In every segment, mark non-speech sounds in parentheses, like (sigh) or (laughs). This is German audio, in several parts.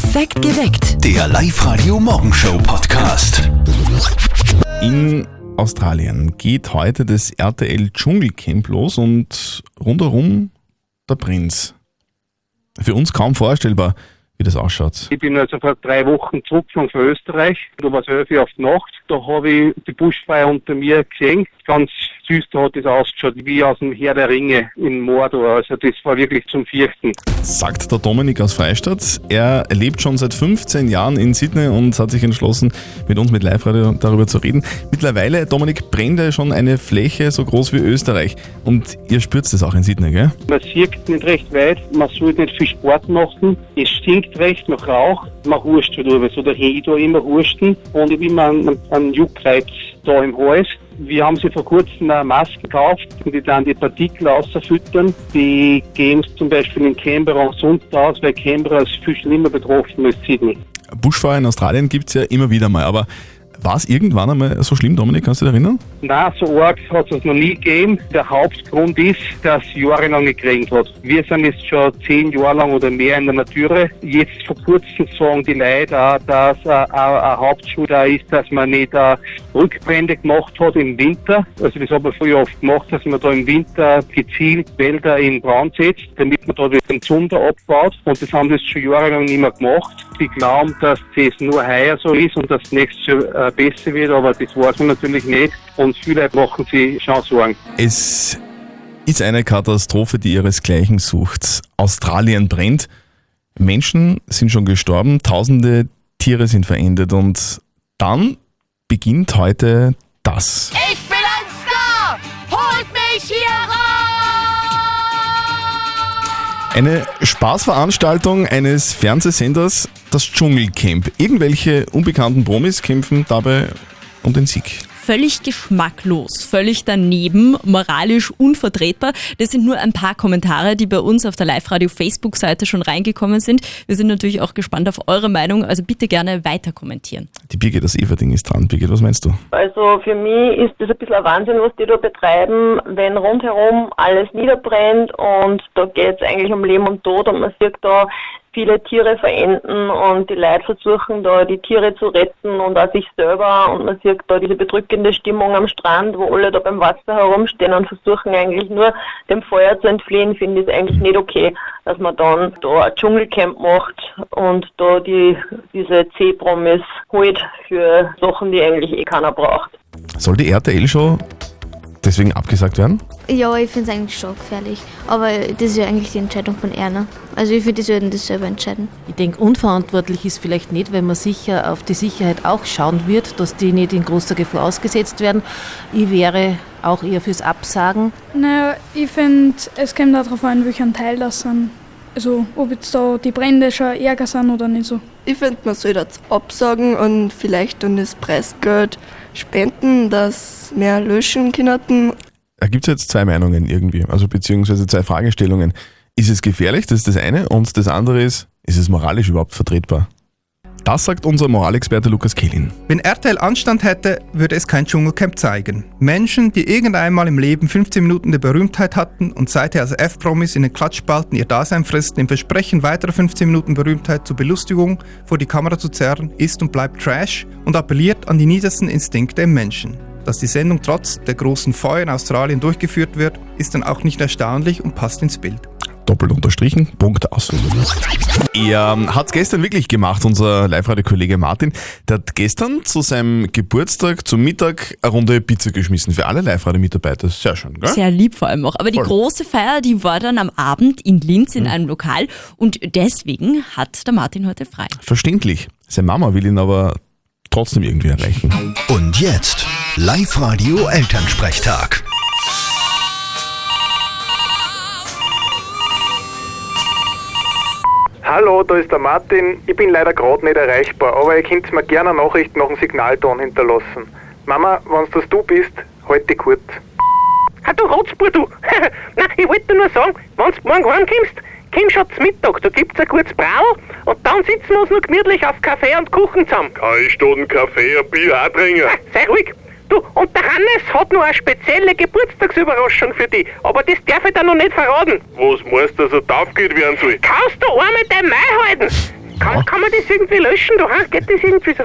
Perfekt geweckt. Der Live-Radio-Morgenshow-Podcast. In Australien geht heute das RTL Dschungelcamp los und rundherum der Prinz. Für uns kaum vorstellbar, wie das ausschaut. Ich bin also vor drei Wochen zurückgefahren von Österreich. Da war es elf auf die Nacht. Da habe ich die Buschfeier unter mir gesehen. Ganz da hat das ausgeschaut, wie aus dem Herr der Ringe in Mordor. Also das war wirklich zum Fürchten. Sagt der Dominik aus Freistadt. Er lebt schon seit 15 Jahren in Sydney und hat sich entschlossen, mit uns mit Live-Radio darüber zu reden. Mittlerweile, Dominik, brennt ja schon eine Fläche so groß wie Österreich. Und ihr spürt das auch in Sydney, gell? Man sieht nicht recht weit, man sollte nicht viel Sport machen. Es stinkt recht nach Rauch. Man huscht drüber. So daher ich da immer husten und ich habe immer einen, einen Juckreiz da im Hals. Wir haben sie vor kurzem eine Maske gekauft, die dann die Partikel ausfüttern. Die gehen zum Beispiel in Canberra und sonst aus, weil Canberra ist viel schlimmer betroffen als Sydney. Buschfeuer in Australien gibt es ja immer wieder mal, aber war es irgendwann einmal so schlimm, Dominik, kannst du dich erinnern? Nein, so arg hat es noch nie gegeben. Der Hauptgrund ist, dass jahrelang geregnet hat. Wir sind jetzt schon zehn Jahre lang oder mehr in der Natur. Jetzt vor kurzem sagen die Leute auch, dass äh, eine Hauptschuld auch ist, dass man nicht äh, Rückbrände gemacht hat im Winter. Also das hat man früher oft gemacht, dass man da im Winter gezielt Wälder in Brand setzt, damit man da den Zunder abbaut. Und das haben das schon jahrelang nicht mehr gemacht. Die glauben, dass das nur heuer so ist und dass nächstes Jahr äh, besser wird, aber das weiß man natürlich nicht. Und viele machen sich schon Sorgen. Es ist eine Katastrophe, die ihresgleichen sucht. Australien brennt. Menschen sind schon gestorben, tausende Tiere sind verendet und dann beginnt heute das. Ich bin ein Star! Holt mich hier raus! Eine Spaßveranstaltung eines Fernsehsenders, das Dschungelcamp. Irgendwelche unbekannten Promis kämpfen dabei um den Sieg. Völlig geschmacklos, völlig daneben, moralisch unvertretbar. Das sind nur ein paar Kommentare, die bei uns auf der Live-Radio-Facebook-Seite schon reingekommen sind. Wir sind natürlich auch gespannt auf eure Meinung, also bitte gerne weiter kommentieren. Die Birgit das Everding ist dran. Birgit, was meinst du? Also für mich ist das ein bisschen ein Wahnsinn, was die da betreiben, wenn rundherum alles niederbrennt und da geht es eigentlich um Leben und Tod und man sieht da viele Tiere verenden und die Leute versuchen da die Tiere zu retten und auch sich selber und man sieht da diese bedrückende Stimmung am Strand, wo alle da beim Wasser herumstehen und versuchen eigentlich nur dem Feuer zu entfliehen, finde ich eigentlich nicht okay, dass man dann da ein Dschungelcamp macht und da die, diese C-Promis holt für Sachen, die eigentlich eh keiner braucht. Soll die RTL-Show deswegen abgesagt werden? Ja, ich finde es eigentlich schon gefährlich. Aber das ist ja eigentlich die Entscheidung von Erna. Also ich finde, die sollten das selber entscheiden. Ich denke, unverantwortlich ist vielleicht nicht, weil man sicher auf die Sicherheit auch schauen wird, dass die nicht in großer Gefahr ausgesetzt werden. Ich wäre auch eher fürs Absagen. Naja, ich finde, es kommt auch darauf an, welchen Teil das sind. Also, ob jetzt da die Brände schon ärger sind oder nicht so. Ich finde, man soll das absagen und vielleicht dann das Preisgeld spenden, dass mehr löschen können. Da gibt es jetzt zwei Meinungen irgendwie, also beziehungsweise zwei Fragestellungen. Ist es gefährlich? Das ist das eine. Und das andere ist, ist es moralisch überhaupt vertretbar? Das sagt unser Moralexperte Lukas Kehlin. Wenn RTL Anstand hätte, würde es kein Dschungelcamp zeigen. Menschen, die irgendeinmal im Leben 15 Minuten der Berühmtheit hatten und seither als F-Promis in den Klatschspalten ihr Dasein fristen, im Versprechen weiterer 15 Minuten Berühmtheit zur Belustigung vor die Kamera zu zerren, ist und bleibt Trash und appelliert an die niedersten Instinkte im Menschen. Dass die Sendung trotz der großen Feuer in Australien durchgeführt wird, ist dann auch nicht erstaunlich und passt ins Bild. Doppelt unterstrichen, Punkt aus. Er hat es gestern wirklich gemacht, unser Live-Radio-Kollege Martin. Der hat gestern zu seinem Geburtstag, zum Mittag, eine Runde Pizza geschmissen für alle Live-Radio-Mitarbeiter. Sehr schön, gell? Sehr lieb vor allem auch. Aber die Voll. große Feier, die war dann am Abend in Linz in einem Lokal und deswegen hat der Martin heute frei. Verständlich. Seine Mama will ihn aber trotzdem irgendwie erreichen. Und jetzt Live-Radio Elternsprechtag. Hallo, da ist der Martin. Ich bin leider gerade nicht erreichbar, aber ihr könnt mir gerne eine Nachricht nach dem Signalton hinterlassen. Mama, wenn das du bist, halt dich kurz. Ha, du Rotzbur, du! (laughs) Nein, ich wollte nur sagen, wenn du morgen heimkommst, komm schon zum Mittag, da gibt's ein gutes Brau und dann sitzen wir uns noch gemütlich auf Kaffee und Kuchen zusammen. Kann ich da einen Kaffee, ein Bier auch trinken? (laughs) Sei ruhig. Du, und der Hannes hat noch eine spezielle Geburtstagsüberraschung für dich, aber das darf ich dir noch nicht verraten. Was meinst du, dass er aufgeht werden soll? Kannst du einmal dein Mai halten? Kann, kann man das irgendwie löschen? Da ha? geht das irgendwie so.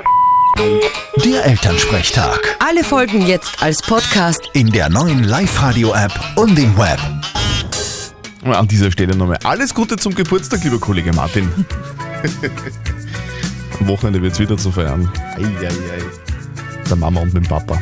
Der Elternsprechtag. Alle Folgen jetzt als Podcast. In der neuen Live-Radio-App und im Web. An dieser Stelle nochmal alles Gute zum Geburtstag, lieber Kollege Martin. Am Wochenende wird es wieder zu feiern. Ei, ei, ei. Der Mama und mit dem Papa.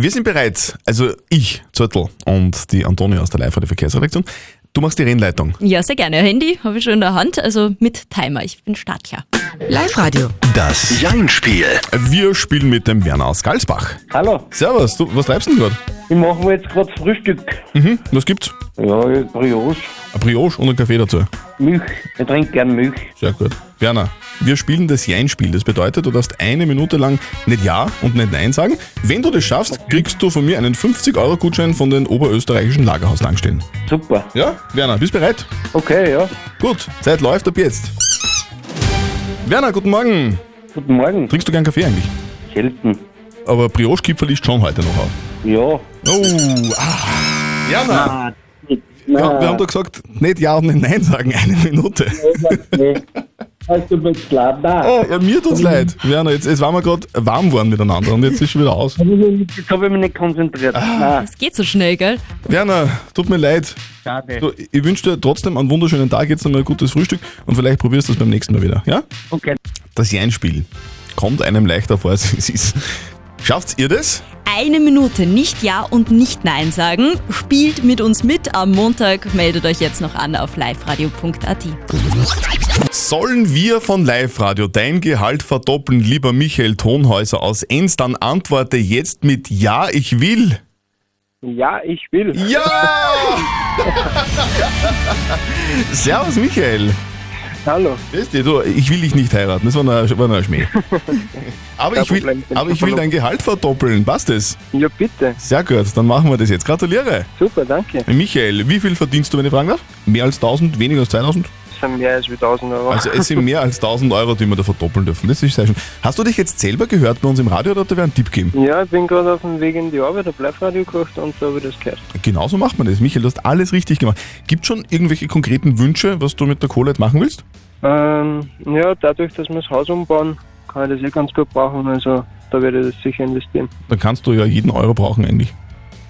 Wir sind bereit, also ich, Zürtel und die Antonia aus der live der Verkehrsredaktion. Du machst die Rennleitung. Ja, sehr gerne. Handy habe ich schon in der Hand, also mit Timer. Ich bin startklar. Live-Radio. Das Jein-Spiel. Wir spielen mit dem Werner aus Galsbach. Hallo. Servus, du, was treibst du denn gerade? Ich mache mir jetzt gerade Frühstück. Mhm, was gibt's? Ja, Brioche. Ein Brioche und einen Kaffee dazu. Milch. Ich trinke gern Milch. Sehr gut. Werner, wir spielen das Jein-Spiel. Das bedeutet, du darfst eine Minute lang nicht Ja und nicht Nein sagen. Wenn du das schaffst, kriegst du von mir einen 50-Euro-Gutschein von den oberösterreichischen Lagerhaustankstellen. Super. Ja, Werner, bist bereit? Okay, ja. Gut, Zeit läuft ab jetzt. Werner, guten Morgen. Guten Morgen. Trinkst du gern Kaffee eigentlich? Selten. Aber Brioche-Kipferl ist schon heute noch auf. Ja. Oh, ah. Werner. Na, Ja, wir haben doch gesagt, nicht Ja und nicht Nein sagen, eine Minute. (laughs) Hast du mir klar? Nein. Oh, ja, mir tut's leid. Werner, jetzt, jetzt waren wir gerade warm geworden miteinander und jetzt ist schon wieder aus. Jetzt habe ich mich nicht konzentriert. Nein. Es geht so schnell, gell? Werner, tut mir leid. Schade. So, ich wünsche dir trotzdem einen wunderschönen Tag, jetzt einmal ein gutes Frühstück und vielleicht probierst du es beim nächsten Mal wieder, ja? Okay. Das Jein-Spiel kommt einem leichter vor, als es ist. Schafft ihr das? Eine Minute nicht Ja und nicht Nein sagen. Spielt mit uns mit am Montag. Meldet euch jetzt noch an auf liveradio.at. Sollen wir von Live Radio dein Gehalt verdoppeln, lieber Michael Tonhäuser aus Enns? Dann antworte jetzt mit Ja, ich will. Ja, ich will. Ja! (laughs) Servus, Michael. Hallo. Weißt du, du, ich will dich nicht heiraten, das war nur ein Schmäh. (laughs) Aber ich will, aber ich will dein Gehalt verdoppeln, passt das? Ja, bitte. Sehr gut, dann machen wir das jetzt. Gratuliere. Super, danke. Michael, wie viel verdienst du, wenn ich fragen darf? Mehr als 1000, weniger als 2000? Sind mehr als wie 1000 Euro. Also es sind mehr als 1000 Euro, die wir da verdoppeln dürfen. Das ist sehr schön. Hast du dich jetzt selber gehört bei uns im Radio oder hat wer einen Tipp gegeben? ja, ich bin gerade auf dem Weg in die Arbeit, habe Live-Radio gekocht und so habe ich das gehört. Genauso macht man das. Michael, du hast alles richtig gemacht. Gibt schon irgendwelche konkreten Wünsche, was du mit der Kohle jetzt machen willst? Ähm, ja, dadurch, dass wir das Haus umbauen, kann ich das eh ganz gut brauchen. Also da werde ich das sicher investieren. Dann kannst du ja jeden Euro brauchen eigentlich.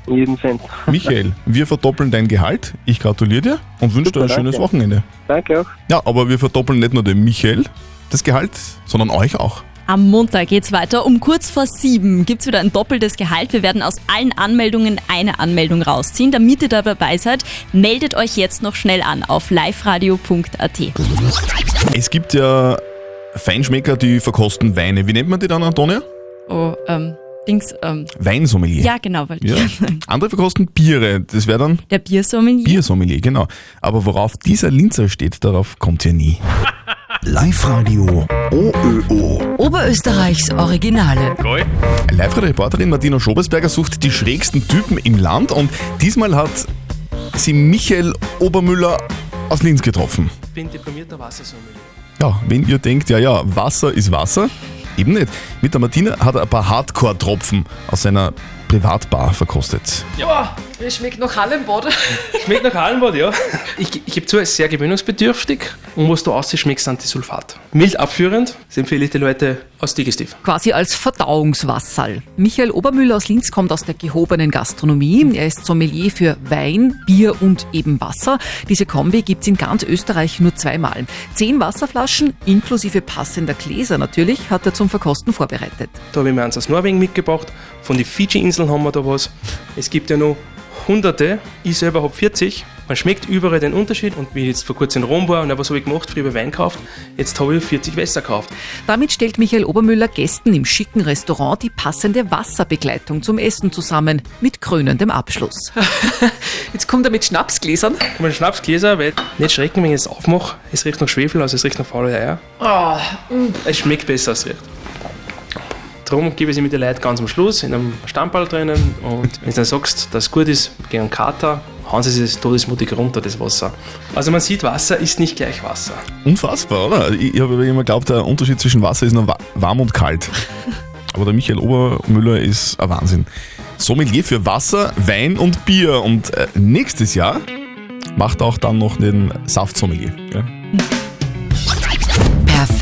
Jeden Cent. (laughs) Michael, wir verdoppeln dein Gehalt. Ich gratuliere dir und wünsche dir ein schönes danke. Wochenende. Danke auch. Ja, aber wir verdoppeln nicht nur dem Michael das Gehalt, sondern euch auch. Am Montag geht's weiter. Um kurz vor sieben gibt's wieder ein doppeltes Gehalt. Wir werden aus allen Anmeldungen eine Anmeldung rausziehen. Damit ihr da dabei seid, meldet euch jetzt noch schnell an auf liveradio.at. Es gibt ja Feinschmecker, die verkosten Weine. Wie nennt man die dann, Antonia? Oh, ähm, Dings, ähm, Weinsommelier. ja genau, weil Ja. (laughs) Andere verkosten Biere. Das wäre dann der Biersommelier. Biersommelier, genau. Aber worauf dieser Linzer steht, darauf kommt ihr nie. Live-Radio OÖO. Oberösterreichs Originale. Live-Reporterin Martina Schobesberger sucht die schrägsten Typen im Land und diesmal hat sie Michael Obermüller aus Linz getroffen. Ich bin diplomierter Wassersommelier. Ja, wenn ihr denkt, ja, ja, Wasser ist Wasser, eben nicht. Mit der Martina hat er ein paar Hardcore-Tropfen aus seiner Privatbar verkostet. Boah, es schmeckt nach Hallenbad. (laughs) Schmeckt nach Hallenbad, ja. Ich, ich gebe zu, es ist sehr gewöhnungsbedürftig und was du aussiehst, schmeckt Antisulfat. Mild abführend, das empfehle ich den Leuten aus Digestiv. Quasi als Verdauungswasserl. Michael Obermüller aus Linz kommt aus der gehobenen Gastronomie. Er ist Sommelier für Wein, Bier und eben Wasser. Diese Kombi gibt's in ganz Österreich nur zweimal. Zehn Wasserflaschen, inklusive passender Gläser natürlich, hat er zum Verkosten vorbereitet. Da habe ich mir eins aus Norwegen mitgebracht. Von den Fidschi-Inseln haben wir da was. Es gibt ja noch hunderte. Ich selber habe 40. Man schmeckt überall den Unterschied. Und wie ich jetzt vor kurzem in Rom war und was habe ich gemacht? Früher Wein gekauft. Jetzt habe ich 40 Wässer gekauft. Damit stellt Michael Obermüller Gästen im schicken Restaurant die passende Wasserbegleitung zum Essen zusammen, mit krönendem Abschluss. (laughs) Jetzt kommt er mit Schnapsgläsern. Komm, Schnapsgläser, weil nicht schrecken, wenn ich es aufmache. Es riecht nach Schwefel, also es riecht nach faule Eier. Oh, Es schmeckt besser, als es riecht. Darum gebe ich sie mit den Leuten ganz am Schluss in einem Stammball drinnen und wenn du dann sagst, dass es gut ist, gegen einen Kater, hauen sie es todesmutig runter, das Wasser. Also man sieht, Wasser ist nicht gleich Wasser. Unfassbar, oder? Ich, ich habe immer geglaubt, der Unterschied zwischen Wasser ist nur wa- warm und kalt. (laughs) Aber der Michael Obermüller ist ein Wahnsinn. Sommelier für Wasser, Wein und Bier. Und äh, nächstes Jahr macht er auch dann noch den Saftsommelier. Gell?